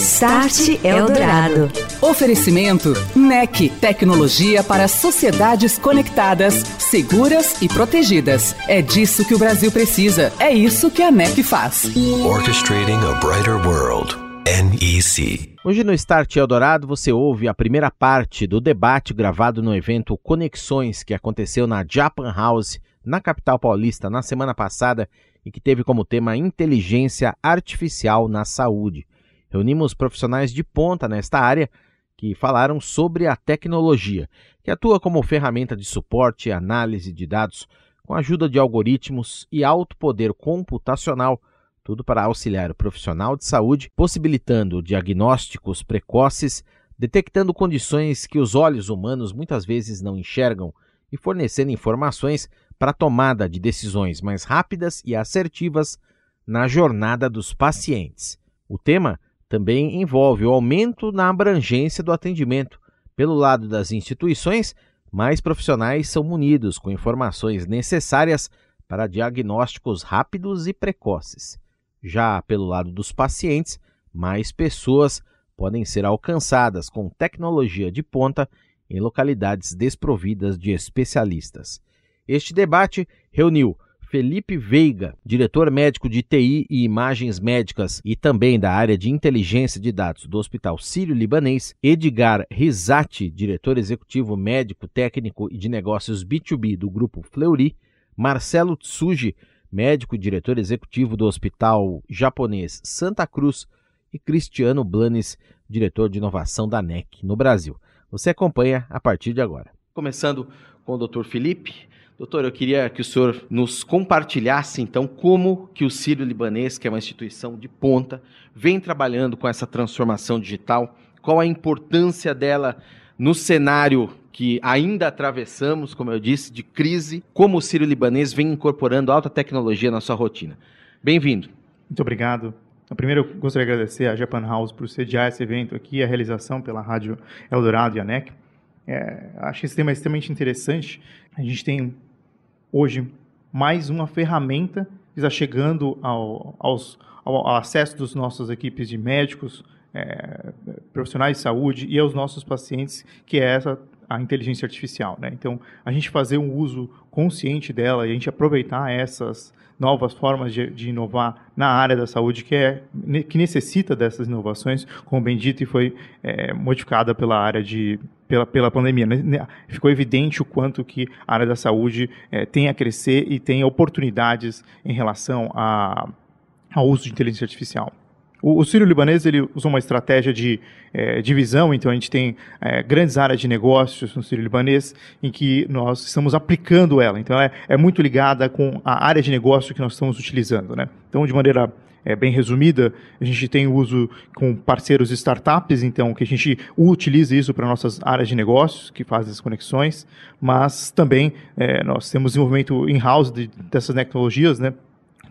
Start Eldorado. Oferecimento NEC, tecnologia para sociedades conectadas, seguras e protegidas. É disso que o Brasil precisa. É isso que a NEC faz. Orchestrating a brighter world. NEC. Hoje no Start Eldorado você ouve a primeira parte do debate gravado no evento Conexões que aconteceu na Japan House, na capital paulista, na semana passada e que teve como tema inteligência artificial na saúde. Reunimos profissionais de ponta nesta área que falaram sobre a tecnologia, que atua como ferramenta de suporte e análise de dados com a ajuda de algoritmos e alto poder computacional, tudo para auxiliar o profissional de saúde, possibilitando diagnósticos precoces, detectando condições que os olhos humanos muitas vezes não enxergam e fornecendo informações para a tomada de decisões mais rápidas e assertivas na jornada dos pacientes. O tema também envolve o aumento na abrangência do atendimento. Pelo lado das instituições, mais profissionais são munidos com informações necessárias para diagnósticos rápidos e precoces. Já pelo lado dos pacientes, mais pessoas podem ser alcançadas com tecnologia de ponta em localidades desprovidas de especialistas. Este debate reuniu Felipe Veiga, diretor médico de TI e imagens médicas e também da área de inteligência de dados do Hospital Sírio-Libanês, Edgar Rizati, diretor executivo médico, técnico e de negócios B2B do grupo Fleury, Marcelo Tsuji, médico e diretor executivo do Hospital Japonês Santa Cruz, e Cristiano Blanes, diretor de inovação da NEC no Brasil. Você acompanha a partir de agora. Começando com o Dr. Felipe, Doutor, eu queria que o senhor nos compartilhasse, então, como que o Sírio Libanês, que é uma instituição de ponta, vem trabalhando com essa transformação digital, qual a importância dela no cenário que ainda atravessamos, como eu disse, de crise, como o Sírio Libanês vem incorporando alta tecnologia na sua rotina. Bem-vindo. Muito obrigado. Primeiro, eu gostaria de agradecer à Japan House por sediar esse evento aqui, a realização pela Rádio Eldorado e a NEC. É, acho esse tema extremamente interessante. A gente tem hoje mais uma ferramenta que está chegando ao, aos, ao, acesso dos nossas equipes de médicos, é, profissionais de saúde e aos nossos pacientes, que é essa a inteligência artificial. Né? Então, a gente fazer um uso consciente dela e a gente aproveitar essas novas formas de, de, inovar na área da saúde que é que necessita dessas inovações, como bem dito, e foi é, modificada pela área de pela, pela pandemia. Né? né? Ficou evidente o quanto que a área da saúde é, tem a crescer e tem oportunidades em relação a, ao uso de inteligência artificial. O, o sírio-libanês ele usou uma estratégia de é, divisão, então a gente tem é, grandes áreas de negócios no sírio-libanês em que nós estamos aplicando ela. Então é, é muito ligada com a área de negócio que nós estamos utilizando. Né? Então, de maneira é, bem resumida, a gente tem uso com parceiros startups, então que a gente utiliza isso para nossas áreas de negócios, que fazem as conexões, mas também é, nós temos desenvolvimento in-house de, dessas tecnologias, né?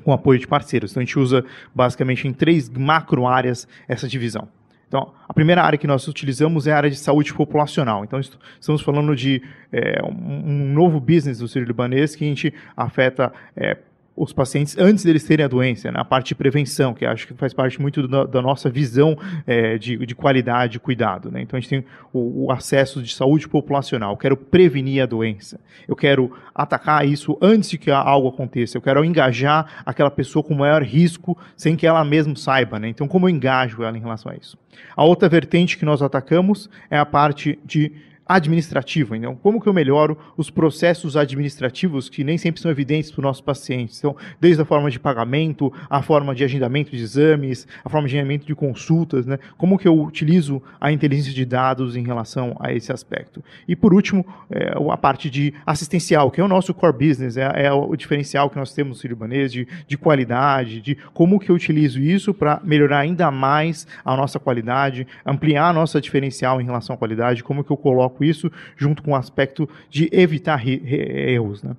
Com apoio de parceiros. Então a gente usa basicamente em três macro áreas essa divisão. Então, a primeira área que nós utilizamos é a área de saúde populacional. Então, estamos falando de é, um novo business do Sírio Libanês que a gente afeta é, os pacientes antes deles terem a doença, na né? parte de prevenção, que acho que faz parte muito da, da nossa visão é, de, de, qualidade e cuidado. Né? Então a gente tem o, o, acesso de saúde populacional. Eu quero prevenir a doença. Eu quero atacar isso antes de que algo aconteça. Eu quero engajar aquela pessoa com maior risco sem que ela mesma saiba. Né? Então como eu engajo ela em relação a isso? A outra vertente que nós atacamos é a parte de administrativa. Então, como que eu melhoro os processos administrativos que nem sempre são evidentes para os nossos pacientes? Então, desde a forma de pagamento, a forma de agendamento de exames, a forma de agendamento de consultas, né? Como que eu utilizo a inteligência de dados em relação a esse aspecto? E por último, é, a parte de assistencial, que é o nosso core business, é, é o diferencial que nós temos no Sírio-Libanês de, de qualidade, de como que eu utilizo isso para melhorar ainda mais a nossa qualidade, ampliar a nossa diferencial em relação à qualidade, como que eu coloco isso junto com o aspecto de evitar erros, né?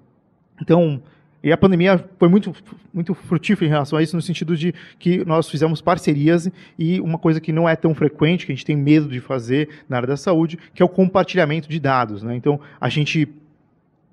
Então, e a pandemia foi muito, muito frutífera em relação a isso, no sentido de que nós fizemos parcerias e uma coisa que não é tão frequente, que a gente tem medo de fazer na área da saúde, que é o compartilhamento de dados. Né? Então, a gente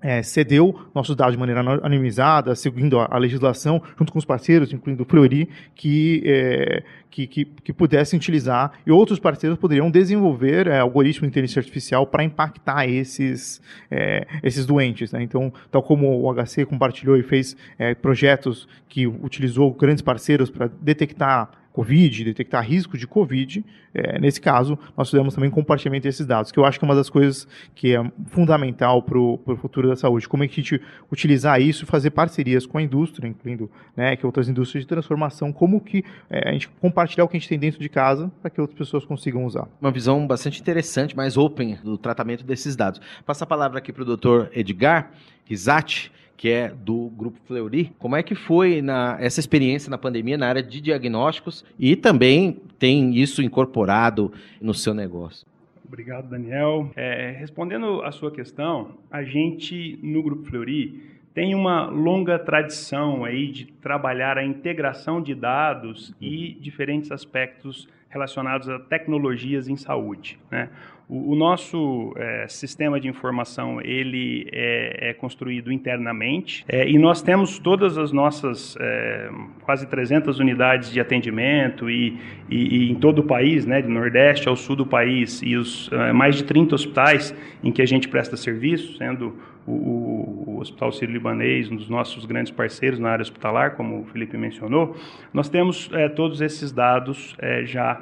é, cedeu nossos dados de maneira anonimizada, seguindo a, a, legislação, junto com os parceiros, incluindo o Fleury, que, é, que, que, que, pudessem utilizar, e outros parceiros poderiam desenvolver é, algoritmos de inteligência artificial para impactar esses, é, esses doentes. Né? Então, tal como o HC compartilhou e fez é, projetos que utilizou grandes parceiros para detectar Covid, detectar risco de Covid. É, nesse caso, nós fizemos também compartilhamento desses dados, que eu acho que é uma das coisas que é fundamental para o futuro da saúde. Como é que a gente utilizar isso e fazer parcerias com a indústria, incluindo né, que outras indústrias de transformação, como que é, a gente compartilhar o que a gente tem dentro de casa para que outras pessoas consigam usar. Uma visão bastante interessante, mais open do tratamento desses dados. Passa a palavra aqui para o doutor Edgar Risati, que é do Grupo Fleury. Como é que foi na, essa experiência na pandemia na área de diagnósticos e também tem isso incorporado no seu negócio? Obrigado, Daniel. É, respondendo à sua questão, a gente no Grupo Fleury tem uma longa tradição aí de trabalhar a integração de dados e diferentes aspectos relacionados a tecnologias em saúde. Né? O, o nosso é, sistema de informação ele é, é construído internamente é, e nós temos todas as nossas é, quase 300 unidades de atendimento e, e, e, em todo o país, né, de Nordeste ao Sul do país e os é, mais de 30 hospitais em que a gente presta serviço, sendo o, o, Hospital Sírio-Libanês, um dos nossos grandes parceiros na área hospitalar, como o Felipe mencionou, nós temos é, todos esses dados é, já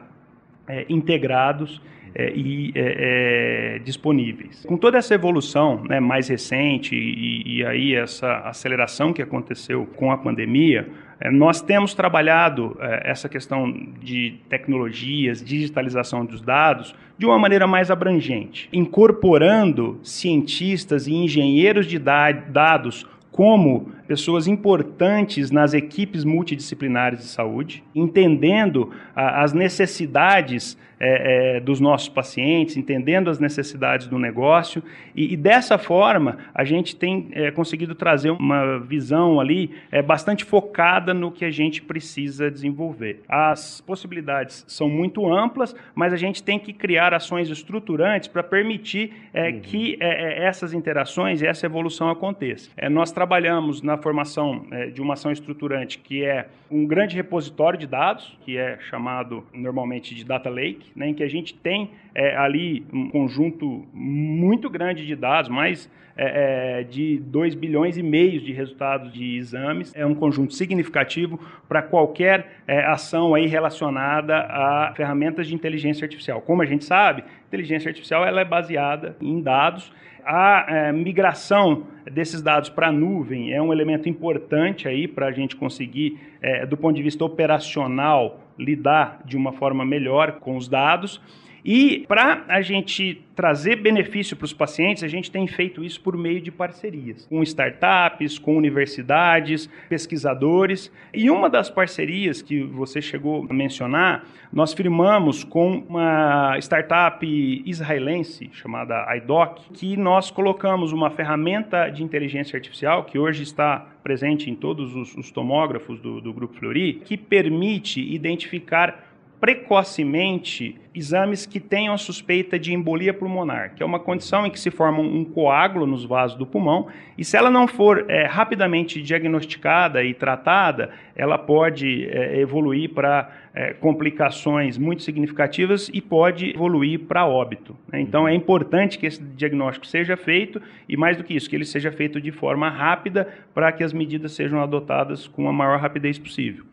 é, integrados é, e é, é, disponíveis. Com toda essa evolução né, mais recente e, e, aí essa aceleração que aconteceu com a pandemia, é, nós temos trabalhado é, essa questão de tecnologias, digitalização dos dados, de uma maneira mais abrangente, incorporando cientistas e engenheiros de dados como pessoas importantes nas equipes multidisciplinares de saúde, entendendo ah, as necessidades é, é, dos nossos pacientes, entendendo as necessidades do negócio, e, e dessa forma a gente tem é, conseguido trazer uma visão ali é, bastante focada no que a gente precisa desenvolver. As possibilidades são muito amplas, mas a gente tem que criar ações estruturantes para permitir é, uhum. que é, essas interações e essa evolução aconteça. nós trabalhamos na formação de uma ação estruturante que é um grande repositório de dados, que é chamado normalmente de Data Lake, né, em que a gente tem é, ali um conjunto muito grande de dados, mais é, é de 2 bilhões e meio de resultados de exames. É um conjunto significativo para qualquer é, ação aí relacionada a ferramentas de inteligência artificial. Como a gente sabe, inteligência artificial ela é baseada em dados a é, migração desses dados para a nuvem é um elemento importante aí para a gente conseguir, é, do ponto de vista operacional, lidar de uma forma melhor com os dados. E para a gente trazer benefício para os pacientes, a gente tem feito isso por meio de parcerias com startups, com universidades, pesquisadores. E uma das parcerias que você chegou a mencionar, nós firmamos com uma startup israelense chamada iDoc, que nós colocamos uma ferramenta de inteligência artificial que hoje está presente em todos os, os tomógrafos do, do Grupo Fleury, que permite identificar precocemente exames que tenham a suspeita de embolia pulmonar, que é uma condição em que se forma um coágulo nos vasos do pulmão, e se ela não for é, rapidamente diagnosticada e tratada, ela pode é, evoluir para é, complicações muito significativas e pode evoluir para óbito. Né? Então é importante que esse diagnóstico seja feito, e mais do que isso, que ele seja feito de forma rápida para que as medidas sejam adotadas com a maior rapidez possível.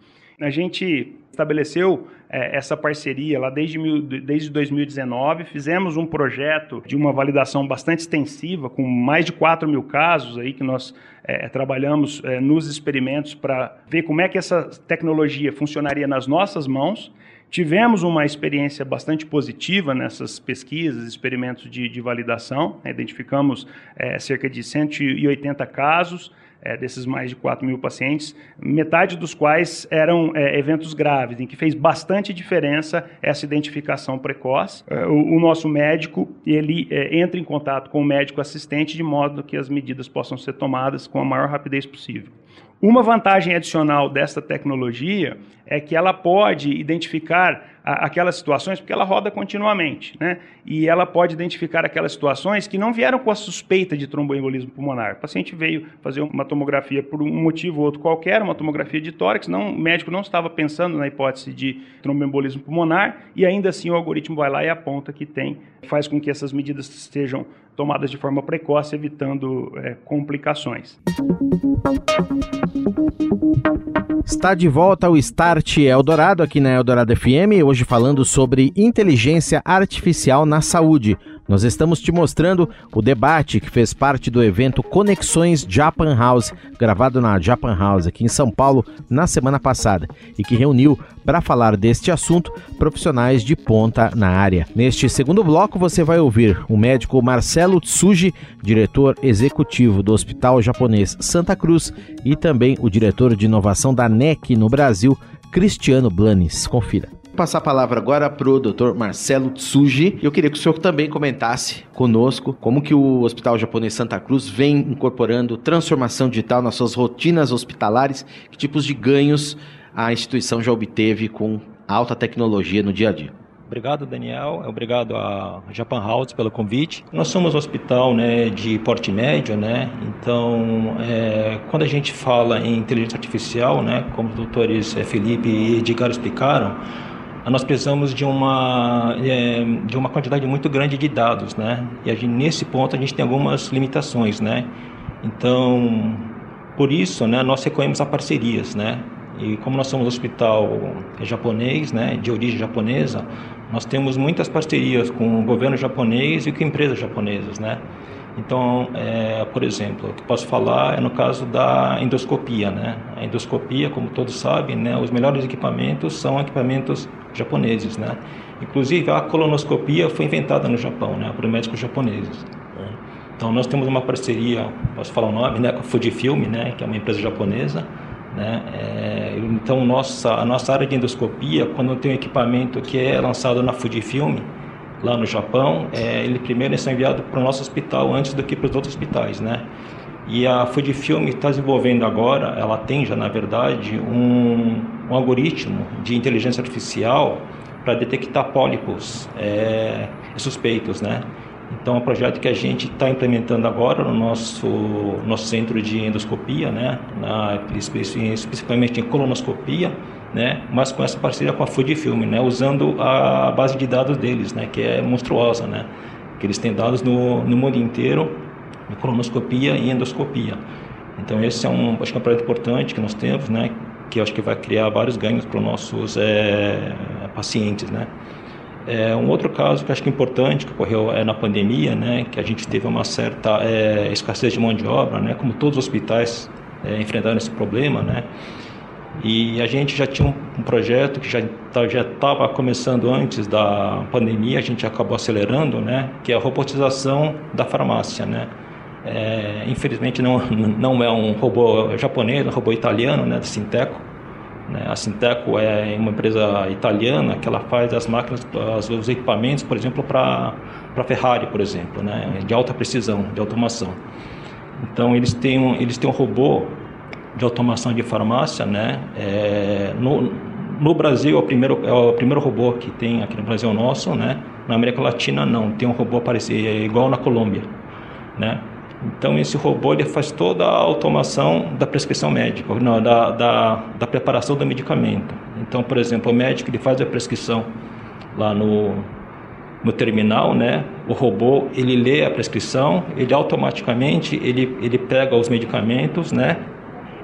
A gente estabeleceu é, essa parceria lá desde, mil, desde 2019. Fizemos um projeto de uma validação bastante extensiva, com mais de 4 mil casos aí que nós é, trabalhamos é, nos experimentos para ver como é que essa tecnologia funcionaria nas nossas mãos. Tivemos uma experiência bastante positiva nessas pesquisas, experimentos de, de validação. Identificamos é, cerca de 180 casos é, desses mais de 4 mil pacientes, metade dos quais eram é, eventos graves, em que fez bastante diferença essa identificação precoce. É, o, o, nosso médico ele é, entra em contato com o médico assistente de modo que as medidas possam ser tomadas com a maior rapidez possível. Uma vantagem adicional desta tecnologia é que ela pode identificar aquelas situações, porque ela roda continuamente, né? E ela pode identificar aquelas situações que não vieram com a suspeita de tromboembolismo pulmonar. O paciente veio fazer uma tomografia por um motivo ou outro qualquer, uma tomografia de tórax, não, o médico não estava pensando na hipótese de tromboembolismo pulmonar, e ainda assim o algoritmo vai lá e aponta que tem, faz com que essas medidas sejam tomadas de forma precoce, evitando é, complicações. Está de volta o Start Eldorado aqui na Eldorado FM, hoje falando sobre inteligência artificial na saúde. Nós estamos te mostrando o debate que fez parte do evento Conexões Japan House, gravado na Japan House aqui em São Paulo na semana passada, e que reuniu para falar deste assunto profissionais de ponta na área. Neste segundo bloco você vai ouvir o médico Marcelo Tsuji, diretor executivo do Hospital Japonês Santa Cruz, e também o diretor de inovação da NEC no Brasil, Cristiano Blanes. Confira passar a palavra agora para o Dr. Marcelo Tsuji. Eu queria que o senhor também comentasse conosco como que o Hospital Japonês Santa Cruz vem incorporando transformação digital nas suas rotinas hospitalares, que tipos de ganhos a instituição já obteve com alta tecnologia no dia a dia. Obrigado, Daniel. Obrigado à Japan House pelo convite. Nós somos um hospital né, de porte médio, né? Então, é, quando a gente fala em inteligência artificial, né, como os doutores é, Felipe e Edgar explicaram, nós precisamos de uma, é, de uma quantidade muito grande de dados, né? E gente, nesse ponto a gente tem algumas limitações, né? Então, por isso, né, nós recorremos a parcerias, né? E como nós somos um hospital japonês, né, de origem japonesa, nós temos muitas parcerias com o governo japonês e com empresas japonesas, né? Então, é, por exemplo, o que posso falar é no caso da endoscopia, né? A endoscopia, como todos sabem, né, os melhores equipamentos são equipamentos japoneses, né? Inclusive a colonoscopia foi inventada no Japão, né, por médicos japoneses. Né? Então nós temos uma parceria, posso falar o nome, né, com a Fujifilm, né, que é uma empresa japonesa, né? É, então nossa a nossa área de endoscopia, quando tem um equipamento que é lançado na Fujifilm lá no Japão, é, ele primeiro é enviado para o nosso hospital antes do que para os outros hospitais, né? E a Fujifilm está desenvolvendo agora, ela tem já na verdade um, um algoritmo de inteligência artificial para detectar pólipos é, suspeitos, né? Então, é um projeto que a gente está implementando agora no nosso, nosso centro de endoscopia, né? Na, especificamente em colonoscopia, né? Mas com essa parceria com a Fujifilm, né? Usando a base de dados deles, né? Que é monstruosa, né? Que eles têm dados no, no mundo inteiro em colonoscopia e endoscopia. Então esse é um, acho que é um projeto importante que nós temos, né? Que acho que vai criar vários ganhos para os nossos é, pacientes, né? É, um outro caso que acho que é importante que ocorreu é na pandemia, né? Que a gente teve uma certa é, escassez de mão de obra, né? Como todos os hospitais enfrentaram esse problema, né? E a gente já tinha um projeto que já estava começando antes da pandemia, a gente acabou acelerando, né? Que é a robotização da farmácia, né? É, infelizmente não, não é um robô japonês, é um robô italiano, né, da Sinteco. Né? A Sinteco é uma empresa italiana que ela faz as máquinas, os equipamentos, por exemplo, para para Ferrari, por exemplo, né, de alta precisão, de automação. Então eles têm um, eles têm um robô de automação de farmácia, né? É, no, no Brasil é o primeiro é o primeiro robô que tem aqui no Brasil é nosso, né? Na América Latina não, tem um robô parecido, é igual na Colômbia, né? Então esse robô ele faz toda a automação da prescrição médica, não, da, da, da preparação do medicamento. Então, por exemplo, o médico ele faz a prescrição lá no, no terminal, né? O robô ele lê a prescrição, ele automaticamente ele, ele pega os medicamentos, né?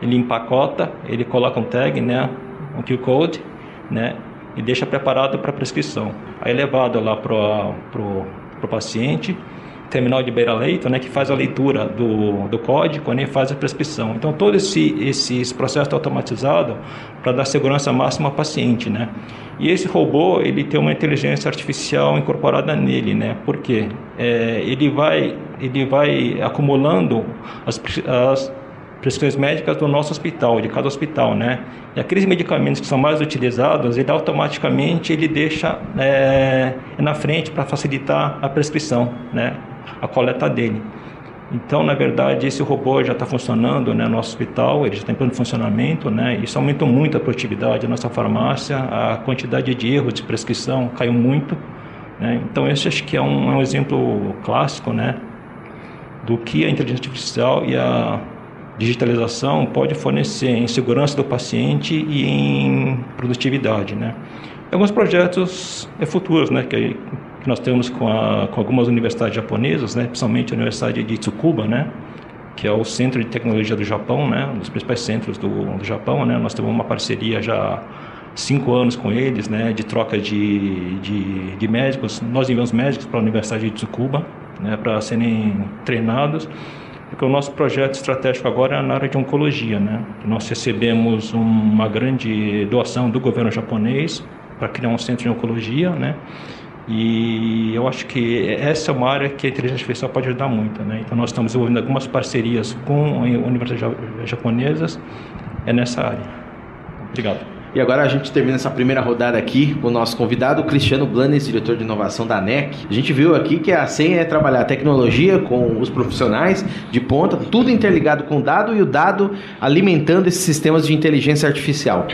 Ele empacota, ele coloca um tag, né? um QR Code, né? E deixa preparado para prescrição. Aí é levado lá para o paciente, terminal de beira-leito, né, que faz a leitura do, do código né, e faz a prescrição. Então, todo esse, esse processo automatizado para dar segurança máxima ao paciente. Né? E esse robô, ele tem uma inteligência artificial incorporada nele, né? porque é, ele, vai, ele vai acumulando as, as prescrições médicas do nosso hospital, de cada hospital, né? E aqueles medicamentos que são mais utilizados, ele automaticamente ele deixa é, na frente para facilitar a prescrição, né? A coleta dele. Então, na verdade, esse robô já está funcionando né, no nosso hospital, ele já está em pleno funcionamento, né? Isso aumentou muito a produtividade da nossa farmácia, a quantidade de erros de prescrição caiu muito, né? Então, esse acho que é um, é um exemplo clássico, né? Do que a inteligência artificial e a digitalização pode fornecer em segurança do paciente e em produtividade, né? Alguns projetos é, futuros, né, que, que nós temos com, a, com, algumas universidades japonesas, né, principalmente a Universidade de Tsukuba, né, que é o centro de tecnologia do Japão, né, um dos principais centros do, do Japão, né, nós temos uma parceria já cinco anos com eles, né, de troca de, de, de médicos. Nós enviamos médicos para a Universidade de Tsukuba, né, para serem treinados porque o nosso projeto estratégico agora é na área de oncologia, né? Nós recebemos uma grande doação do governo japonês para criar um centro de oncologia, né? E eu acho que essa é uma área que a inteligência artificial pode ajudar muito, né? Então nós estamos desenvolvendo algumas parcerias com universidades japonesas é nessa área. Obrigado. E agora a gente termina essa primeira rodada aqui com o nosso convidado, Cristiano Blanes, diretor de inovação da NEC. A gente viu aqui que a senha é trabalhar tecnologia com os profissionais de ponta, tudo interligado com dado e o dado alimentando esses sistemas de inteligência artificial.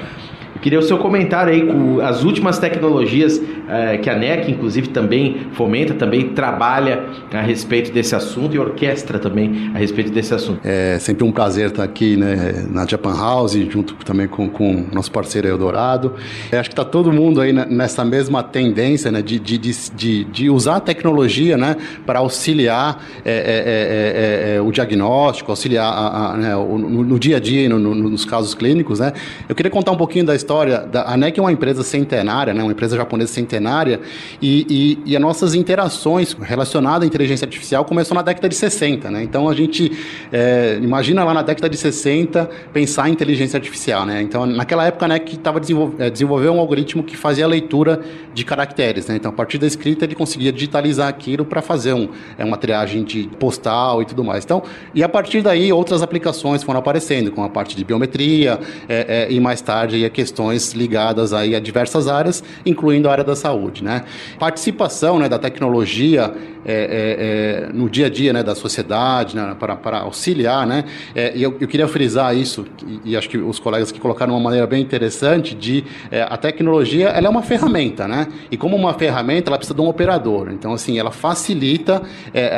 Queria o seu comentário aí com as últimas tecnologias é, que a NEC, inclusive, também fomenta, também trabalha a respeito desse assunto e orquestra também a respeito desse assunto. É sempre um prazer estar aqui né, na Japan House, junto também com o nosso parceiro Eldorado. É, acho que está todo mundo aí nessa mesma tendência né, de, de, de, de usar a tecnologia né, para auxiliar é, o diagnóstico, auxiliar a, a, né, no, no, dia a dia, no, no, nos casos clínicos. Né. Eu queria contar um pouquinho da história história, da, a NEC é uma empresa centenária, né, uma empresa japonesa centenária, e, e, e as nossas interações relacionadas à inteligência artificial começou na década de 60. Né? Então a gente é, imagina lá na década de 60 pensar em inteligência artificial. Né? Então naquela época a NEC estava desenvolvendo é, desenvolveu um algoritmo que fazia a leitura de caracteres. Né? Então a partir da escrita ele conseguia digitalizar aquilo para fazer um, é, uma triagem de postal e tudo mais. Então, e a partir daí outras aplicações foram aparecendo, com a parte de biometria é, é, e mais tarde a questão ligadas aí a diversas áreas, incluindo a área da saúde. Né? Participação né, da tecnologia é, é, é, no dia a dia né, da sociedade, né, para, para, auxiliar. Né? É, e eu, eu, queria frisar isso, e, e, acho que os colegas que colocaram uma maneira bem interessante, de é, a tecnologia ela é uma ferramenta, né? e como uma ferramenta ela precisa de um operador. Então, assim, ela facilita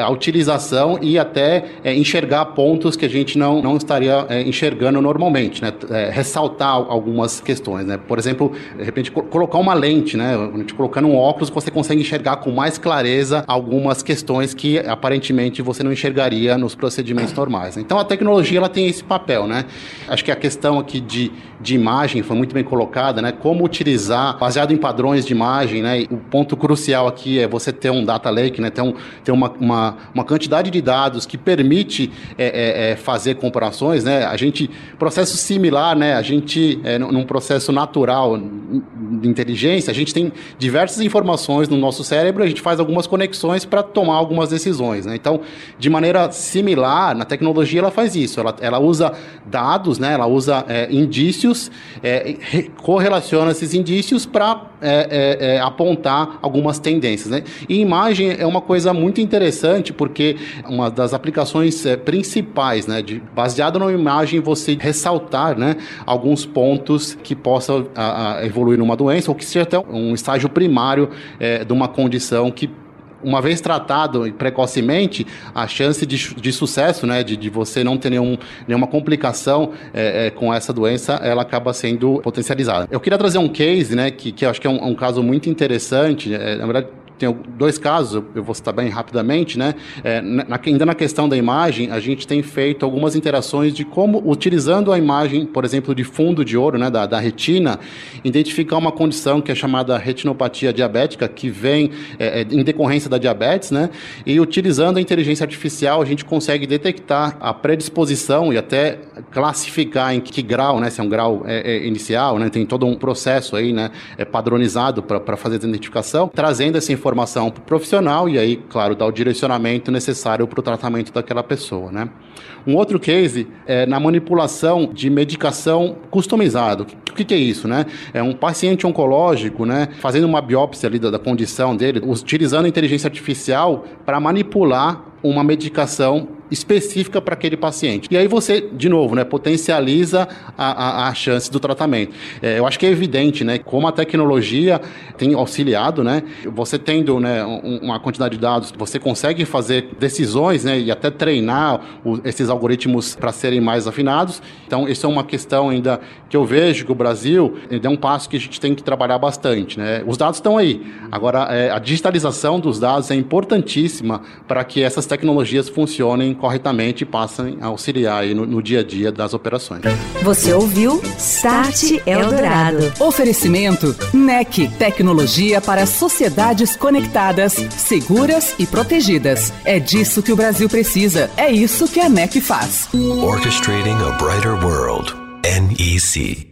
a utilização e até enxergar pontos que a gente não, não estaria enxergando normalmente, né? ressaltar algumas questões. Né? Por exemplo, de repente, colocar uma lente, né? a gente colocando um óculos, você consegue enxergar com mais clareza algumas algumas questões que aparentemente você não enxergaria nos procedimentos normais. Então a tecnologia ela tem esse papel, né? Acho que a questão aqui de, de imagem foi muito bem colocada, né? Como utilizar baseado em padrões de imagem, né? O ponto crucial aqui é você ter um data lake, né? Ter, um, ter uma, uma, uma quantidade de dados que permite é, é, é fazer comparações, né? A gente processo similar, né? A gente é, num processo natural de inteligência, a gente tem diversas informações no nosso cérebro, a gente faz algumas conexões para tomar algumas decisões. Né? Então, de maneira similar, na tecnologia ela faz isso. Ela, ela usa dados, né? ela usa é, indícios, é, correlaciona esses indícios para é, é, é, apontar algumas tendências. Né? E imagem é uma coisa muito interessante, porque uma das aplicações é, principais, né, de, baseado na imagem, você ressaltar né, alguns pontos que possam evoluir numa doença ou que seja até um estágio primário de uma condição que uma vez tratado precocemente, a chance de, de sucesso, né, de, de você não ter nenhum, nenhuma complicação é, é, com essa doença, ela acaba sendo potencializada. Eu queria trazer um case, né, que, que eu acho que é um, um caso muito interessante. É, na verdade, tem dois casos, eu vou citar bem rapidamente, né? É, na, ainda na questão da imagem, a gente tem feito algumas interações de como, utilizando a imagem, por exemplo, de fundo de ouro, né, da, da retina, identificar uma condição que é chamada retinopatia diabética, que vem é, é, em decorrência da diabetes, né? E utilizando a inteligência artificial, a gente consegue detectar a predisposição e até classificar em que grau, né? Se é um grau é, é inicial, né? Tem todo um processo aí, né? É padronizado para fazer a identificação, trazendo essa informação para o profissional e aí, claro, dar o direcionamento necessário para o tratamento daquela pessoa, né? Um outro case é na manipulação de medicação customizado. O que, que, é isso, né? É um paciente oncológico, né, fazendo uma biópsia ali da, da condição dele, utilizando inteligência artificial para manipular uma medicação específica para aquele paciente. E aí você, de novo, né, potencializa a, a, a chance do tratamento. É, eu acho que é evidente, né, como a tecnologia tem auxiliado, né, você tendo né, uma quantidade de dados, você consegue fazer decisões, né, e até treinar o, esses algoritmos para serem mais afinados. Então, isso é uma questão ainda que eu vejo que o Brasil é um passo que a gente tem que trabalhar bastante, né. Os dados estão aí. Agora, é, a digitalização dos dados é importantíssima para que essas tecnologias funcionem corretamente e passem a auxiliar no, no, dia a dia das operações. Você ouviu Start Eldorado. Oferecimento NEC, tecnologia para sociedades conectadas, seguras e protegidas. É disso que o Brasil precisa. É isso que a NEC faz. Orchestrating a brighter world. NEC.